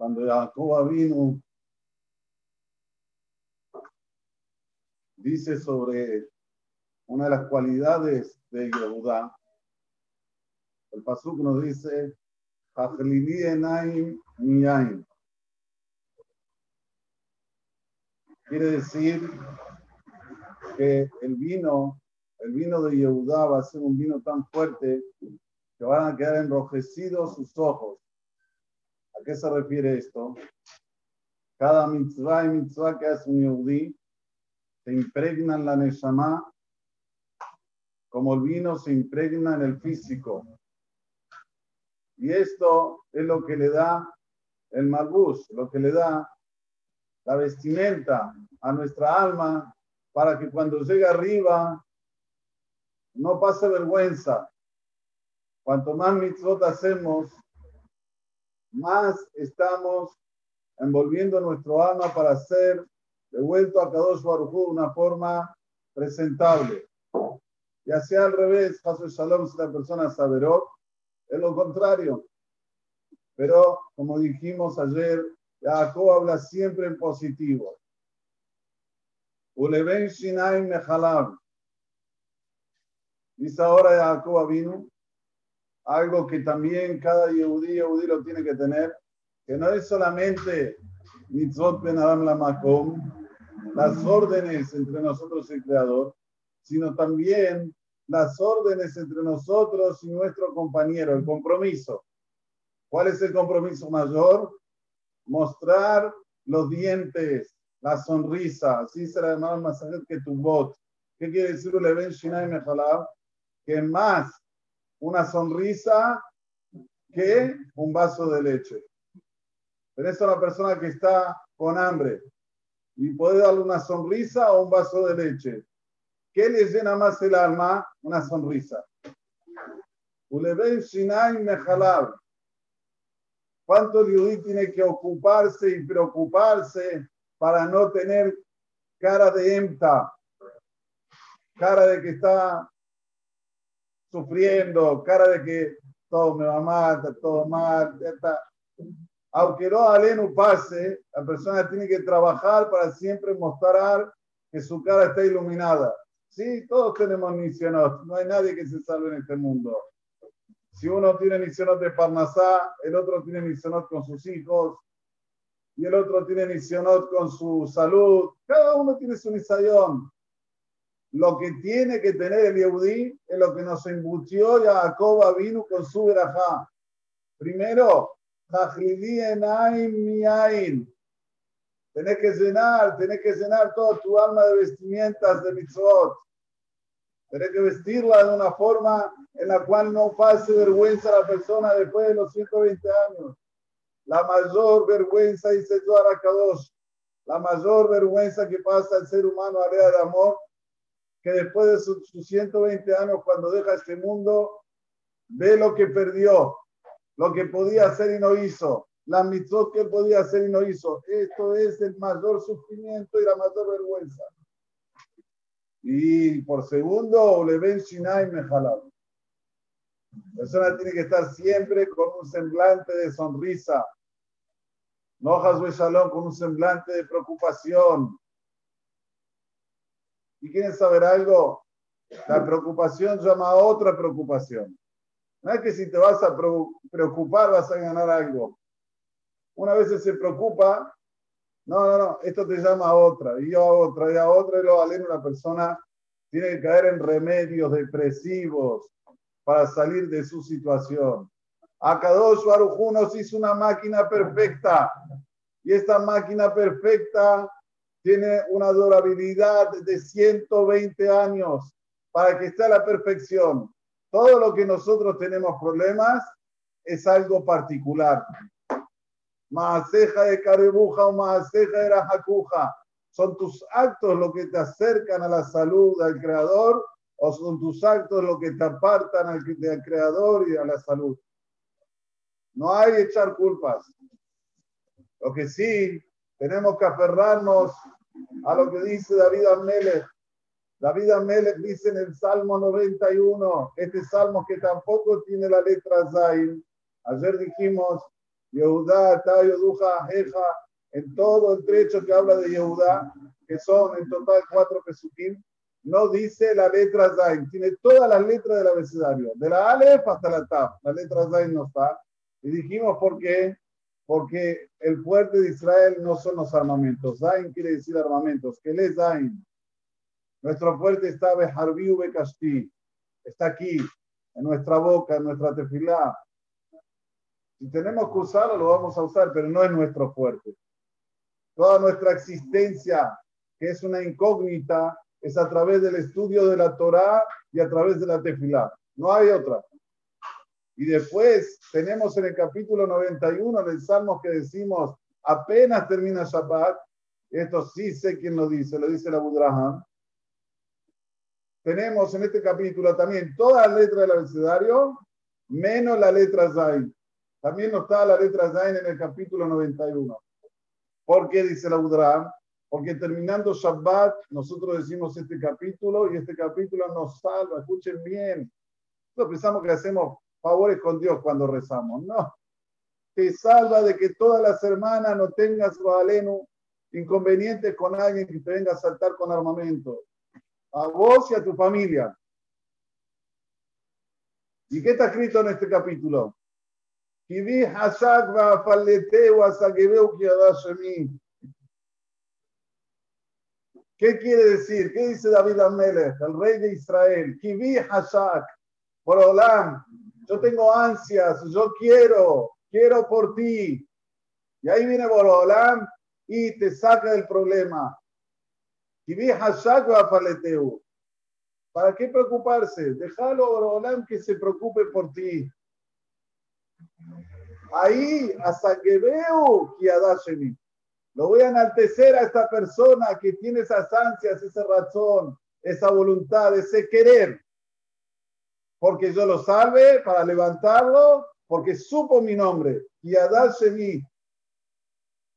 cuando Jacob vino, dice sobre una de las cualidades de Yehudá, el Pasuk nos dice, Quiere decir que el vino, el vino de Yehudá va a ser un vino tan fuerte que van a quedar enrojecidos sus ojos. ¿A qué se refiere esto? Cada mitzvah y mitzvah que hace un Yehudí se impregna en la Neshama como el vino se impregna en el físico. Y esto es lo que le da el malbus, lo que le da la vestimenta a nuestra alma para que cuando llegue arriba no pase vergüenza. Cuanto más mitzvot hacemos, más estamos envolviendo nuestro alma para ser devuelto a Kadosh Baruj de una forma presentable. Y así al revés, Hasu Shalom, si la persona saberó, es lo contrario. Pero, como dijimos ayer, Jacob habla siempre en positivo. Uleven Shinaim Mehalab. Dice ahora Jacob vino algo que también cada Yehudí, Yehudí lo tiene que tener, que no es solamente mitzvot ben Adam la makom, las órdenes entre nosotros y el Creador, sino también las órdenes entre nosotros y nuestro compañero, el compromiso. ¿Cuál es el compromiso mayor? Mostrar los dientes, la sonrisa. Así será más masajet que tu bot. ¿Qué quiere decir Leven Shinai Que más una sonrisa que un vaso de leche. Tenés a una persona que está con hambre y puede darle una sonrisa o un vaso de leche. ¿Qué le llena más el alma? Una sonrisa. ¿Cuánto el tiene que ocuparse y preocuparse para no tener cara de emta, cara de que está sufriendo, cara de que todo me va mal, está todo mal, está. Aunque no aleno pase, la persona tiene que trabajar para siempre mostrar que su cara está iluminada. Sí, todos tenemos misiones, no hay nadie que se salve en este mundo. Si uno tiene misiones de Parnasá, el otro tiene misiones con sus hijos, y el otro tiene misiones con su salud. Cada uno tiene su misayón. Lo que tiene que tener el Yehudí es lo que nos embutió Jacob vino con su verajá. Primero. Tenés que llenar, tenés que llenar toda tu alma de vestimientas de mitzvot. Tenés que vestirla de una forma en la cual no pase vergüenza a la persona después de los 120 años. La mayor vergüenza, dice Zohar Kadosh, la mayor vergüenza que pasa el ser humano a de amor, que después de sus, sus 120 años, cuando deja este mundo, ve lo que perdió, lo que podía hacer y no hizo la mitzvot que podía hacer y no hizo. Esto es el mayor sufrimiento y la mayor vergüenza. Y por segundo, le ven Shinai Mejalab. La persona tiene que estar siempre con un semblante de sonrisa. No Shalom con un semblante de preocupación. ¿Y quieren saber algo? La preocupación llama a otra preocupación. No es que si te vas a preocupar vas a ganar algo una vez se preocupa, no, no, no, esto te llama a otra, y yo a otra, y a otra, y luego aleno una persona tiene que caer en remedios depresivos para salir de su situación. Akadosh Baruj nos hizo una máquina perfecta, y esta máquina perfecta tiene una durabilidad de 120 años para que esté a la perfección. Todo lo que nosotros tenemos problemas es algo particular. Maaseja de Carebuja o Maaseja de Rajacuja. ¿Son tus actos lo que te acercan a la salud al Creador o son tus actos lo que te apartan al, del Creador y a la salud? No hay echar culpas. Lo que sí, tenemos que aferrarnos a lo que dice David Amelech. David Amelech dice en el Salmo 91, este salmo que tampoco tiene la letra Zain. Ayer dijimos Yehudá, Tayoduja, Jeja, en todo el trecho que habla de Yehudá, que son en total cuatro pesukim, no dice la letra Zain, tiene todas las letras del abecedario, de la Aleph hasta la Taf, la letra Zain no está. Y dijimos por qué, porque el fuerte de Israel no son los armamentos. Zain quiere decir armamentos. ¿Qué es Zain? Nuestro fuerte está Beharbiu Bekashti, está aquí, en nuestra boca, en nuestra tefilá. Si tenemos que usarlo, lo vamos a usar, pero no es nuestro fuerte. Toda nuestra existencia, que es una incógnita, es a través del estudio de la Torá y a través de la tefilá. No hay otra. Y después tenemos en el capítulo 91 del Salmo que decimos, apenas termina Shabbat, esto sí sé quién lo dice, lo dice la Budraham, tenemos en este capítulo también toda la letra del abecedario, menos la letra Zain. También no está la letra Zain en el capítulo 91. ¿Por qué dice la Udram? Porque terminando Shabbat, nosotros decimos este capítulo y este capítulo nos salva. Escuchen bien. Nosotros pensamos que hacemos favores con Dios cuando rezamos. No. Te salva de que todas las hermanas no tengas, Valenu, inconvenientes con alguien que te venga a saltar con armamento a vos y a tu familia. ¿Y qué está escrito en este capítulo? ¿Qué quiere decir? ¿Qué dice David Amelech, el rey de Israel? Kivi Hashak, por Olam, yo tengo ansias, yo quiero, quiero por ti. Y ahí viene Borolam y te saca del problema. ¿Para qué preocuparse? Déjalo, Borolam, que se preocupe por ti. Ahí, hasta que veo que Lo voy a enaltecer a esta persona que tiene esas ansias, esa razón, esa voluntad, ese querer. Porque yo lo salve para levantarlo, porque supo mi nombre. Y Shemi.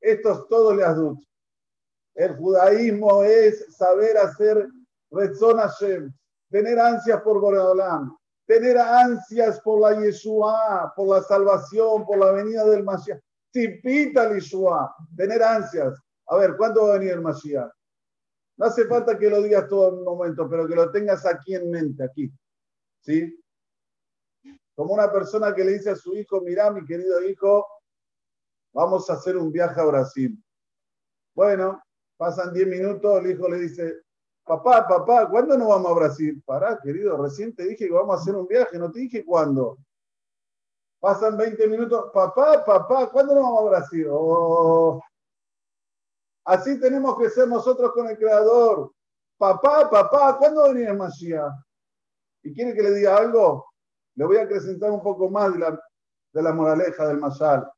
Esto es todo le adulto. El judaísmo es saber hacer Rezon Hashem, tener ansias por Boreolam, tener ansias por la Yeshua, por la salvación, por la venida del Mashiach. Tipita el Yeshua, tener ansias. A ver, ¿cuándo va a venir el Mashiach? No hace falta que lo digas todo en un momento, pero que lo tengas aquí en mente, aquí. ¿Sí? Como una persona que le dice a su hijo, mira, mi querido hijo, vamos a hacer un viaje a Brasil. Bueno, Pasan 10 minutos, el hijo le dice, papá, papá, ¿cuándo nos vamos a Brasil? Pará, querido, recién te dije que vamos a hacer un viaje, no te dije cuándo. Pasan 20 minutos, papá, papá, ¿cuándo nos vamos a Brasil? Oh. Así tenemos que ser nosotros con el Creador. Papá, papá, ¿cuándo va a venir el? ¿Y quiere que le diga algo? Le voy a acrescentar un poco más de la, de la moraleja del Mashal.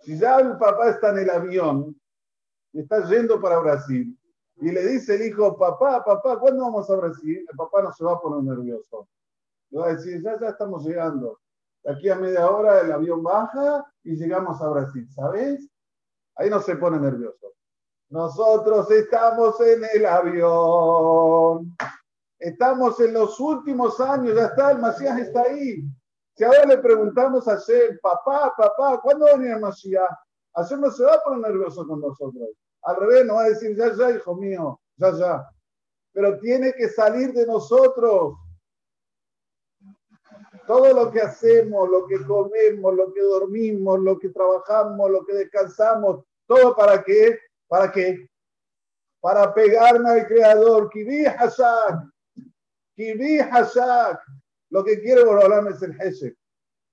Si ya el papá está en el avión, está yendo para Brasil. Y le dice el hijo, papá, papá, ¿cuándo vamos a Brasil? El papá no se va a poner nervioso. Le va a decir, ya, ya estamos llegando. De aquí a media hora el avión baja y llegamos a Brasil, ¿sabes? Ahí no se pone nervioso. Nosotros estamos en el avión. Estamos en los últimos años, ya está, el Masías está ahí. Si ahora le preguntamos a Hashem, papá, papá, ¿cuándo va a venir el Masías? Hashem no se va a poner nervioso con nosotros. Al revés, no va a decir, ya, ya, hijo mío, ya, ya. Pero tiene que salir de nosotros. Todo lo que hacemos, lo que comemos, lo que dormimos, lo que trabajamos, lo que descansamos, todo para qué? ¿Para qué? Para pegarme al Creador. Kibi Hashak. Kibi Hashak. Lo que quiere Borolam es el Heshek,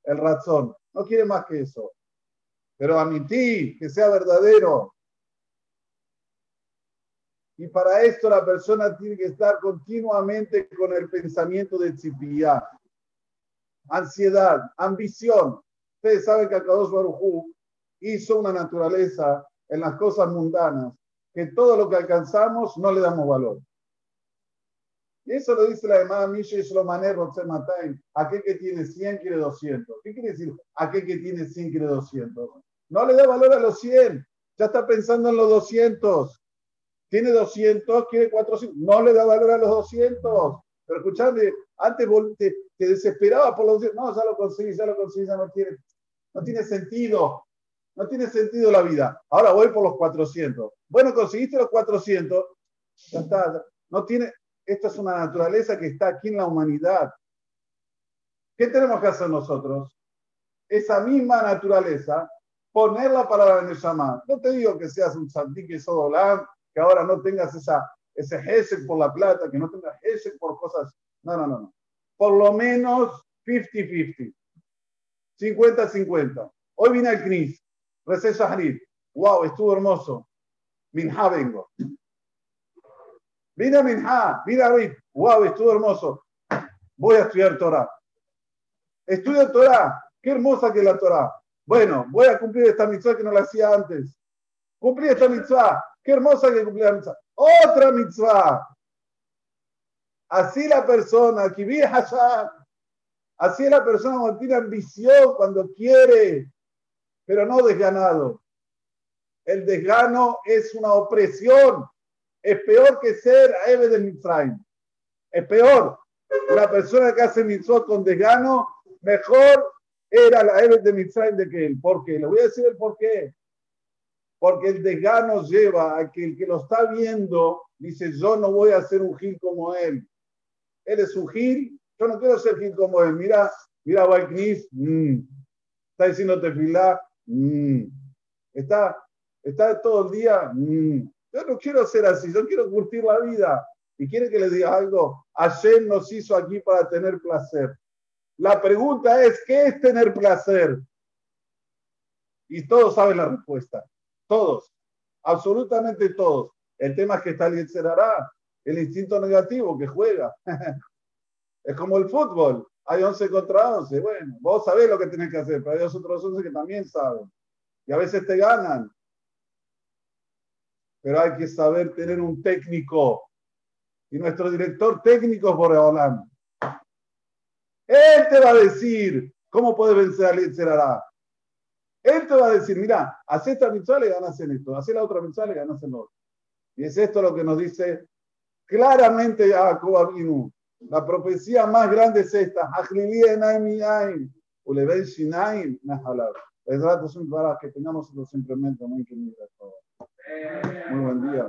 el razón. No quiere más que eso. Pero admití que sea verdadero. Y para esto la persona tiene que estar continuamente con el pensamiento de tzipiyá, ansiedad, ambición. Ustedes saben que Akadosh Barujú hizo una naturaleza en las cosas mundanas, que todo lo que alcanzamos no le damos valor. Y eso lo dice la hermana Misha Shlomaner Matay. Aquel que tiene 100 quiere 200. ¿Qué quiere decir? Aquel que tiene 100 quiere 200. No le da valor a los 100. Ya está pensando en los 200 tiene 200, quiere 400, no le da valor a los 200. Pero escuchame, antes te, te, desesperaba por los 200, no, ya lo conseguí, ya lo conseguí, ya no quiere. No tiene sentido. No tiene sentido la vida. Ahora voy por los 400. Bueno, conseguiste los 400. Ya está. No tiene, esta es una naturaleza que está aquí en la humanidad. ¿Qué tenemos que hacer nosotros? Esa misma naturaleza, ponerla para la Neshama. No te digo que seas un sodolán, que ahora no tengas esa, ese por la plata, que no tengas gesek por cosas. No, no, no, no. Por lo menos 50-50. 50-50. Hoy vine al CNIS. Recé Shahrid. Wow, estuvo hermoso. Minha vengo. Vine a Minha, vine a Rit. Wow, estuvo hermoso. Voy a estudiar Torah. Estudio Torah. Qué hermosa que es la Torah. Bueno, voy a cumplir esta mitzvah que no la hacía antes. Cumplí esta mitzvah. Qué hermosa que cumplí la mitzvah. Otra mitzvah. Así la persona que vive allá. Así la persona cuando tiene ambición, cuando quiere, pero no desganado. El desgano es una opresión. Es peor que ser Eve de Mitzrayim. Es peor. Una persona que hace mitzvot con desgano, mejor era la Eve de Mitzrayim de que él. ¿Por qué? Le voy a decir el por qué. Porque el desgano lleva a que el que lo está viendo dice, yo no voy a ser un gil como él. Él es un gil, yo no quiero ser gil como él. Mira, mira, Waiknis, mmm. está diciendo tefilá, mmm. está, está todo el día, mmm. Yo no quiero ser así, yo quiero curtir la vida. Y quiere que le diga algo, Hashem nos hizo aquí para tener placer. La pregunta es, ¿qué es tener placer? Y todos saben la respuesta. Todos. Absolutamente todos. El tema es que está el hará el instinto negativo que juega. es como el fútbol. Hay 11 contra 11. Bueno, vos sabés lo que tenés que hacer, pero hay otros 11 que también saben. Y a veces te ganan. Pero hay que saber tener un técnico. Y nuestro director técnico es Boreolán. Él te va a decir cómo puedes vencer al Yetzerará. Él te va a decir, mira, haz esta mitzvah y ganas en esto, haz la otra mitzvah y ganas en otro. Y es esto lo que nos dice claramente Jacob Abinu. La profecía más grande es esta. Es que tengamos los simplemente muy Muy buen día.